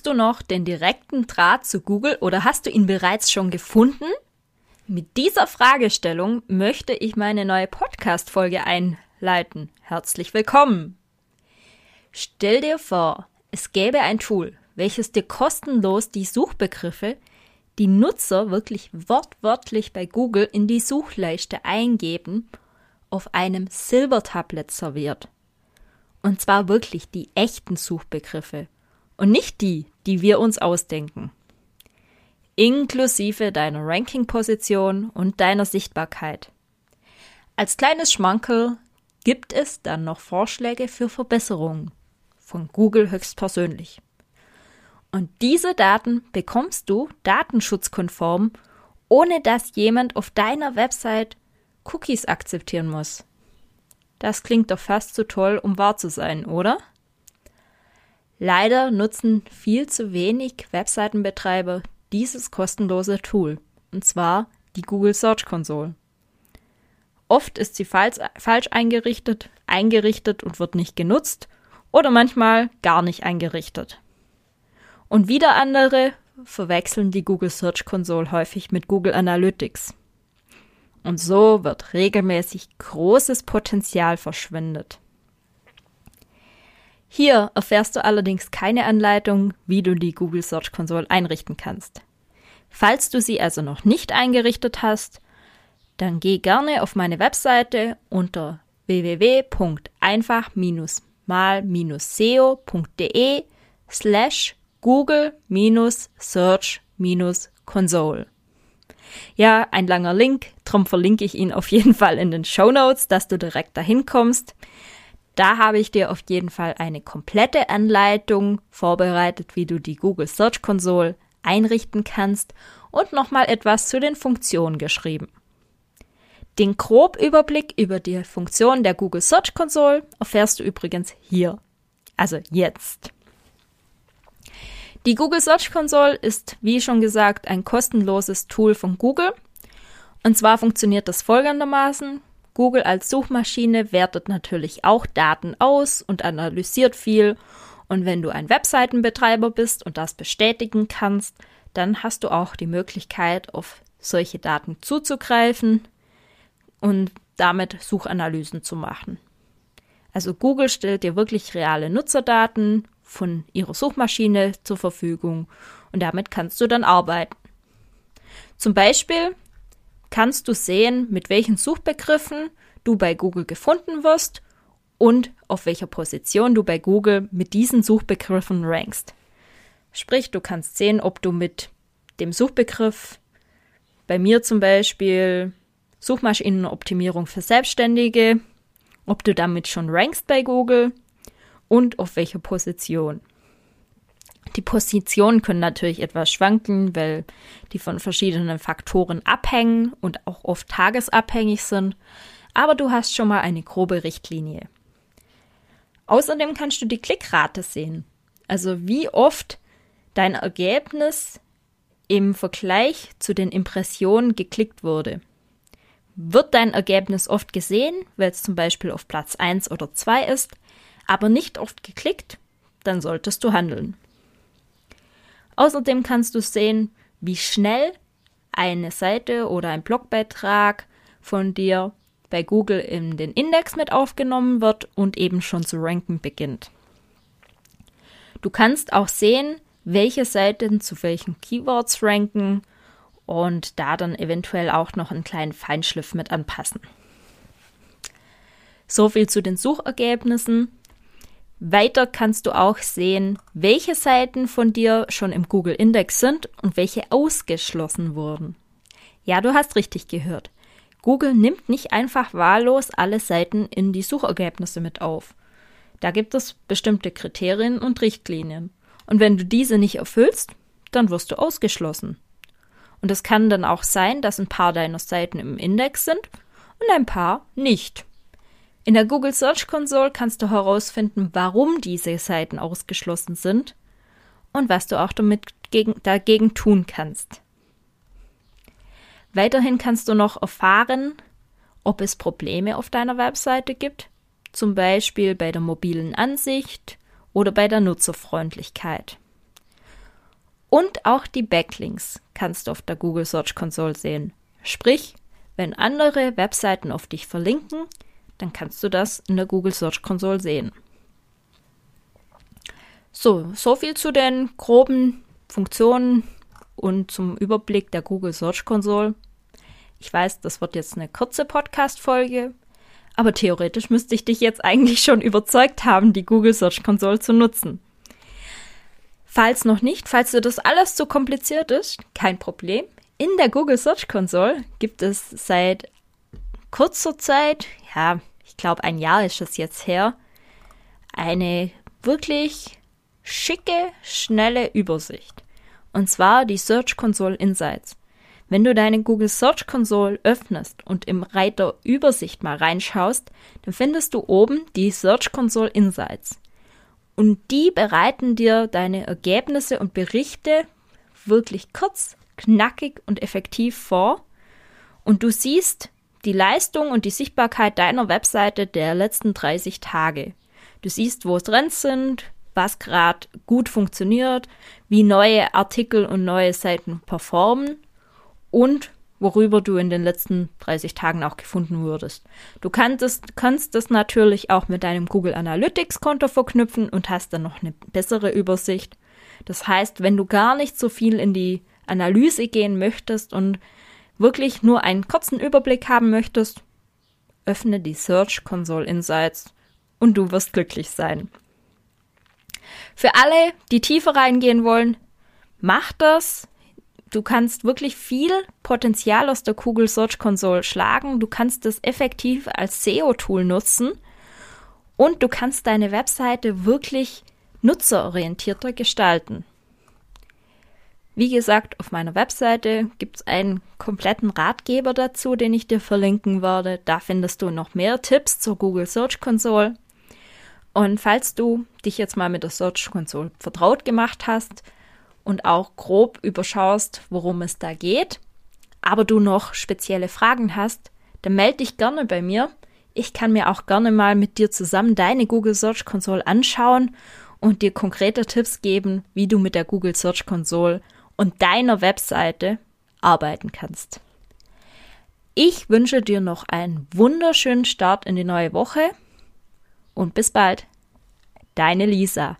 Suchst du noch den direkten Draht zu Google oder hast du ihn bereits schon gefunden? Mit dieser Fragestellung möchte ich meine neue Podcast-Folge einleiten. Herzlich willkommen! Stell dir vor, es gäbe ein Tool, welches dir kostenlos die Suchbegriffe, die Nutzer wirklich wortwörtlich bei Google in die Suchleiste eingeben, auf einem Silbertablett serviert. Und zwar wirklich die echten Suchbegriffe und nicht die, die wir uns ausdenken. Inklusive deiner Ranking-Position und deiner Sichtbarkeit. Als kleines Schmankerl gibt es dann noch Vorschläge für Verbesserungen von Google höchstpersönlich. Und diese Daten bekommst du datenschutzkonform, ohne dass jemand auf deiner Website Cookies akzeptieren muss. Das klingt doch fast zu toll, um wahr zu sein, oder? Leider nutzen viel zu wenig Webseitenbetreiber dieses kostenlose Tool, und zwar die Google Search Console. Oft ist sie falsch, falsch eingerichtet, eingerichtet und wird nicht genutzt oder manchmal gar nicht eingerichtet. Und wieder andere verwechseln die Google Search Console häufig mit Google Analytics. Und so wird regelmäßig großes Potenzial verschwendet. Hier erfährst du allerdings keine Anleitung, wie du die Google Search Console einrichten kannst. Falls du sie also noch nicht eingerichtet hast, dann geh gerne auf meine Webseite unter www.einfach-mal-seo.de slash google-search-console. Ja, ein langer Link, drum verlinke ich ihn auf jeden Fall in den Show Notes, dass du direkt dahin kommst. Da habe ich dir auf jeden Fall eine komplette Anleitung vorbereitet, wie du die Google Search Console einrichten kannst und nochmal etwas zu den Funktionen geschrieben. Den Grobüberblick über die Funktionen der Google Search Console erfährst du übrigens hier. Also jetzt. Die Google Search Console ist, wie schon gesagt, ein kostenloses Tool von Google. Und zwar funktioniert das folgendermaßen. Google als Suchmaschine wertet natürlich auch Daten aus und analysiert viel. Und wenn du ein Webseitenbetreiber bist und das bestätigen kannst, dann hast du auch die Möglichkeit, auf solche Daten zuzugreifen und damit Suchanalysen zu machen. Also Google stellt dir wirklich reale Nutzerdaten von ihrer Suchmaschine zur Verfügung und damit kannst du dann arbeiten. Zum Beispiel kannst du sehen, mit welchen Suchbegriffen du bei Google gefunden wirst und auf welcher Position du bei Google mit diesen Suchbegriffen rankst. Sprich, du kannst sehen, ob du mit dem Suchbegriff bei mir zum Beispiel Suchmaschinenoptimierung für Selbstständige, ob du damit schon rankst bei Google und auf welcher Position. Die Positionen können natürlich etwas schwanken, weil die von verschiedenen Faktoren abhängen und auch oft tagesabhängig sind, aber du hast schon mal eine grobe Richtlinie. Außerdem kannst du die Klickrate sehen, also wie oft dein Ergebnis im Vergleich zu den Impressionen geklickt wurde. Wird dein Ergebnis oft gesehen, weil es zum Beispiel auf Platz 1 oder 2 ist, aber nicht oft geklickt, dann solltest du handeln. Außerdem kannst du sehen, wie schnell eine Seite oder ein Blogbeitrag von dir bei Google in den Index mit aufgenommen wird und eben schon zu ranken beginnt. Du kannst auch sehen, welche Seiten zu welchen Keywords ranken und da dann eventuell auch noch einen kleinen Feinschliff mit anpassen. So viel zu den Suchergebnissen. Weiter kannst du auch sehen, welche Seiten von dir schon im Google Index sind und welche ausgeschlossen wurden. Ja, du hast richtig gehört. Google nimmt nicht einfach wahllos alle Seiten in die Suchergebnisse mit auf. Da gibt es bestimmte Kriterien und Richtlinien. Und wenn du diese nicht erfüllst, dann wirst du ausgeschlossen. Und es kann dann auch sein, dass ein paar deiner Seiten im Index sind und ein paar nicht. In der Google Search Console kannst du herausfinden, warum diese Seiten ausgeschlossen sind und was du auch damit gegen, dagegen tun kannst. Weiterhin kannst du noch erfahren, ob es Probleme auf deiner Webseite gibt, zum Beispiel bei der mobilen Ansicht oder bei der Nutzerfreundlichkeit. Und auch die Backlinks kannst du auf der Google Search Console sehen. Sprich, wenn andere Webseiten auf dich verlinken, dann kannst du das in der Google Search Console sehen. So, so viel zu den groben Funktionen und zum Überblick der Google Search Console. Ich weiß, das wird jetzt eine kurze Podcast-Folge, aber theoretisch müsste ich dich jetzt eigentlich schon überzeugt haben, die Google Search Console zu nutzen. Falls noch nicht, falls dir das alles zu kompliziert ist, kein Problem. In der Google Search Console gibt es seit kurzer Zeit, ja, ich glaube ein Jahr ist es jetzt her, eine wirklich schicke, schnelle Übersicht. Und zwar die Search Console Insights. Wenn du deine Google Search Console öffnest und im Reiter Übersicht mal reinschaust, dann findest du oben die Search Console Insights. Und die bereiten dir deine Ergebnisse und Berichte wirklich kurz, knackig und effektiv vor. Und du siehst die Leistung und die Sichtbarkeit deiner Webseite der letzten 30 Tage. Du siehst, wo Trends sind, was gerade gut funktioniert, wie neue Artikel und neue Seiten performen und worüber du in den letzten 30 Tagen auch gefunden wurdest. Du kannst, kannst das natürlich auch mit deinem Google Analytics Konto verknüpfen und hast dann noch eine bessere Übersicht. Das heißt, wenn du gar nicht so viel in die Analyse gehen möchtest und wirklich nur einen kurzen Überblick haben möchtest, öffne die Search Console Insights und du wirst glücklich sein. Für alle, die tiefer reingehen wollen, mach das du kannst wirklich viel Potenzial aus der Google Search Console schlagen. Du kannst es effektiv als SEO-Tool nutzen und du kannst deine Webseite wirklich nutzerorientierter gestalten. Wie gesagt, auf meiner Webseite gibt es einen kompletten Ratgeber dazu, den ich dir verlinken werde. Da findest du noch mehr Tipps zur Google Search Console. Und falls du dich jetzt mal mit der Search Console vertraut gemacht hast, und auch grob überschaust, worum es da geht, aber du noch spezielle Fragen hast, dann melde dich gerne bei mir. Ich kann mir auch gerne mal mit dir zusammen deine Google Search Console anschauen und dir konkrete Tipps geben, wie du mit der Google Search Console und deiner Webseite arbeiten kannst. Ich wünsche dir noch einen wunderschönen Start in die neue Woche und bis bald. Deine Lisa.